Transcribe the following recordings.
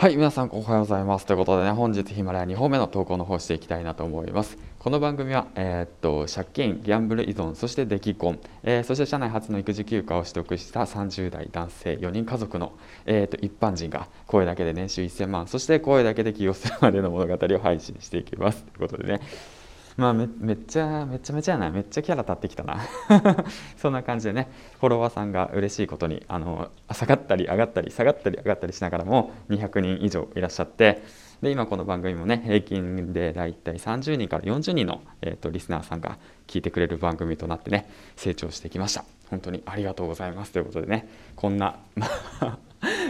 はい、皆さんおはようございます。ということでね、本日ヒマラヤ2本目の投稿の方していきたいなと思います。この番組は、えー、っと借金、ギャンブル依存、そして出来婚、えー、そして社内初の育児休暇を取得した30代男性4人家族の、えー、っと一般人が声だけで年収1000万、そして声だけで起業するまでの物語を配信していきます。ということでね、まあめめっちゃめちゃめちゃやな。めっちゃキャラ立ってきたな。そんな感じでねフォロワーさんが嬉しいことにあの下がったり上がったり下がったり上がったりしながらも200人以上いらっしゃってで今この番組もね平均でだいたい30人から40人の、えーと、リスナーさんが聞いてくれる番組となってね成長してきました。本当にありがとうございますということでねこんな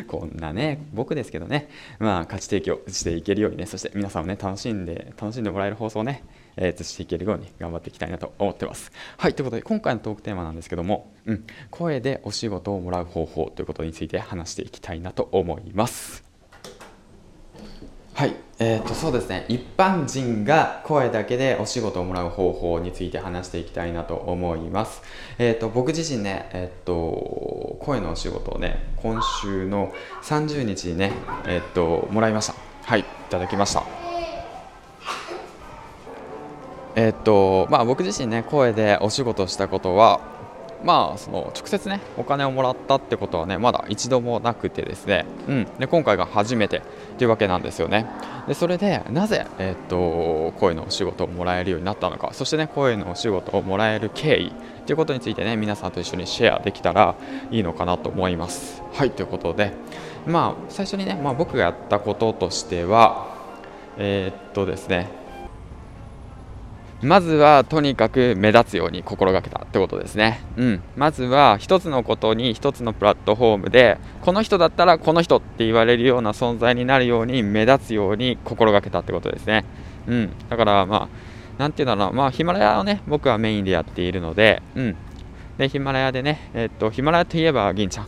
こんなね僕ですけどねまあ価値提供していけるようにねそして皆さんもね楽しんで楽しんでもらえる放送をねえー、していけるように頑張っていきたいなと思ってます。はいということで今回のトークテーマなんですけども、うん、声でお仕事をもらう方法ということについて話していきたいなと思います。はい、えー、とそうですね一般人が声だけでお仕事をもらう方法について話していきたいなと思います。えー、と僕自身ね、えー、と声のお仕事をね今週の30日にね、えー、ともらいました。はいいただきました。えー、っとまあ、僕自身ね声でお仕事したことはまあその直接ねお金をもらったってことはねまだ一度もなくてですね、うん、で今回が初めてというわけなんですよね。でそれでなぜ、えー、っと声のお仕事をもらえるようになったのか。そしてね声のお仕事をもらえる経緯ということについてね皆さんと一緒にシェアできたらいいのかなと思います。はいということでまあ最初にね、まあ、僕がやったこととしてはえー、っとですねまずはとにかく目立つように心がけたってことですね。うん、まずは一つのことに一つのプラットフォームでこの人だったらこの人って言われるような存在になるように目立つように心がけたってことですね。うん、だからまあなんていうんだろう、まあ、ヒマラヤをね僕はメインでやっているので、うん、でヒマラヤでね、えー、っとヒマラヤといえば銀ちゃん。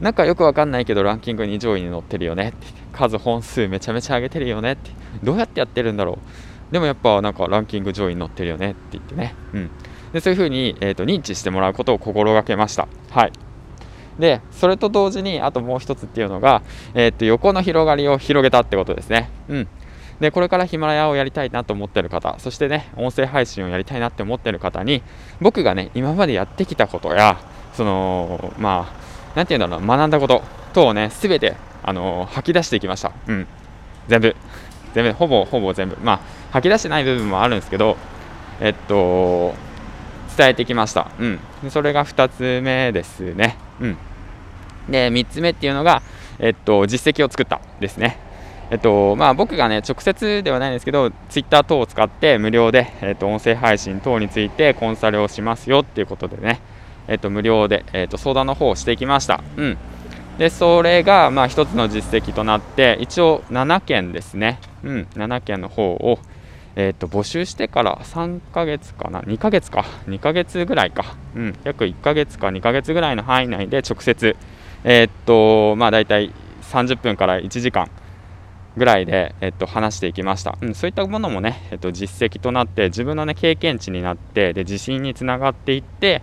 なんかよくわかんないけどランキングに上位に載ってるよねって。数本数めちゃめちゃ上げてるよねって。どうやってやってるんだろう。でもやっぱなんかランキング上位に載ってるよねって言ってね、うん、でそういうふうに、えーと、認知してもらうことを心がけました。はい。でそれと同時にあともう一つっていうのが、えー、と横の広がりを広げたってことですね。うん。でこれからヒマラヤをやりたいなと思ってる方そしてね音声配信をやりたいなって思ってる方に僕がね今までやってきたことやそのまあ何て言うんだろう学んだこと等をね全てあの吐き出していきました。うん。全部。全部ほぼほぼ全部。まあ吐き出してない部分もあるんですけどえっと伝えてきました、うん、それが2つ目ですね、うん、で3つ目っていうのが、えっと、実績を作ったですね。えっとまあ、僕がね直接ではないんですけどツイッター等を使って無料で、えっと、音声配信等についてコンサルをしますよっていうことでね、えっと、無料で、えっと、相談の方をしてきました、うん、でそれがまあ1つの実績となって一応7件ですね、うん、7件の方を、えー、と募集してから3ヶ月かな？2ヶ月か？2ヶ月ぐらいか、うん、約1ヶ月か2ヶ月ぐらいの範囲内で直接え、っとまあ大体30分から1時間ぐらいで、えっと、話していきました、うん、そういったものもね、えっと、実績となって自分の、ね、経験値になってで自信につながっていって、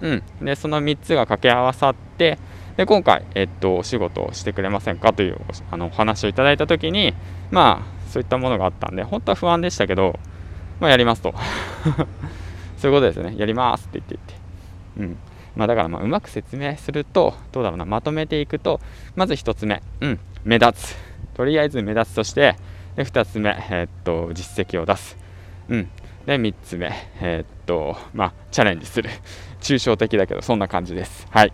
うん、でその3つが掛け合わさってで今回、えっと、お仕事をしてくれませんか？というあのお話をいただいたときに、まあ、そういったものがあったんで、本当は不安でしたけど、まあ、やりますと。そういうことですね。やりますって言って言って。うん。まあ、だから、まあ、うまく説明すると、どうだろうな、まとめていくと、まず1つ目、うん、目立つ。とりあえず目立つとして、で2つ目、えー、っと、実績を出す。うん。で、3つ目、えー、っと、まあ、チャレンジする。抽象的だけど、そんな感じです。はい。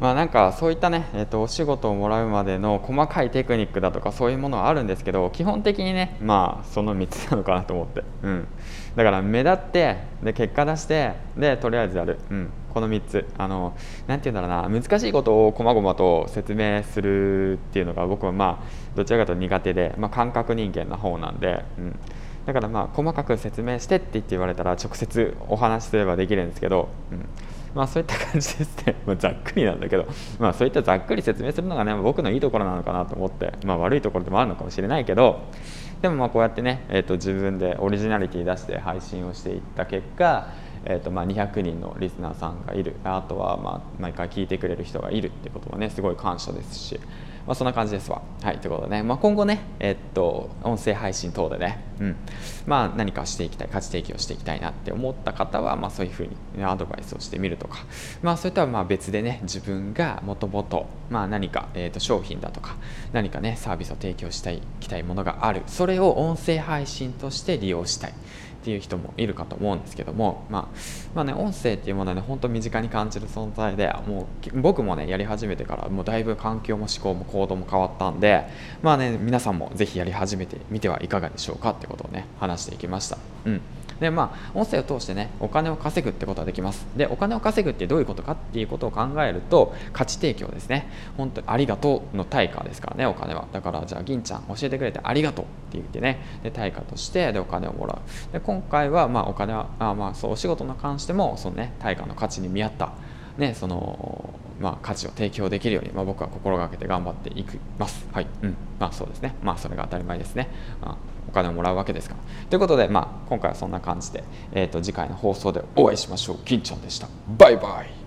まあ、なんかそういったね、えー、とお仕事をもらうまでの細かいテクニックだとかそういうものはあるんですけど基本的にねまあその3つなのかなと思って、うん、だから目立ってで結果出してでとりあえずやる、うん、この3つ。あのなて言うんだろうな。難しいことを細々と説明するっていうのが僕はまあどちらかというと苦手で、まあ、感覚人間の方なんで、うん、だからまあ細かく説明してって言って言われたら直接お話しすればできるんですけど、うん。まあそういった感じですね、まあ、ざっくりなんだけど、まあ、そういったざっくり説明するのがね僕のいいところなのかなと思って、まあ、悪いところでもあるのかもしれないけど。でもまあこうやってね、えー、と自分でオリジナリティ出して配信をしていった結果、えー、とまあ200人のリスナーさんがいる。あとはまあ毎回聞いてくれる人がいるってことはねすごい感謝ですし、まあ、そんな感じですわ。はい、ということでね、まあ、今後ね、えっと、音声配信等でね、うん、まあ、何かしていきたい、価値提供していきたいなって思った方は、まあ、そういうふうにアドバイスをしてみるとか、まあ、そういったまあ別でね、自分がもともと、まあ、何か、えー、と商品だとか、何かね、サービスを提供したい、きたいものがある、それを音声配信として利用したい。っていう人もいるかと思うんですけども、まあ、まあね音声っていうものはね本当身近に感じる存在でもう僕もねやり始めてからもうだいぶ環境も思考も行動も変わったんでまあね皆さんも是非やり始めてみてはいかがでしょうかってことをね話していきました。うんでまあ音声を通してねお金を稼ぐってことはできます。でお金を稼ぐってどういうことかっていうことを考えると価値提供ですね。本当にありがとうの対価ですからねお金は。だからじゃあ銀ちゃん教えてくれてありがとうって言ってね。で対価としてでお金をもらう。で今回はまあお金はあまあそうお仕事に関してもそのね対価の価値に見合った。ね、そのまあ、価値を提供できるように、まあ、僕は心がけて頑張っていきます。はい。うん。まあそうですね。まあそれが当たり前ですね。まあ、お金をもらうわけですから。ということで、まあ今回はそんな感じで、えっ、ー、と次回の放送でお会いしましょう。金ちゃんでした。バイバイ。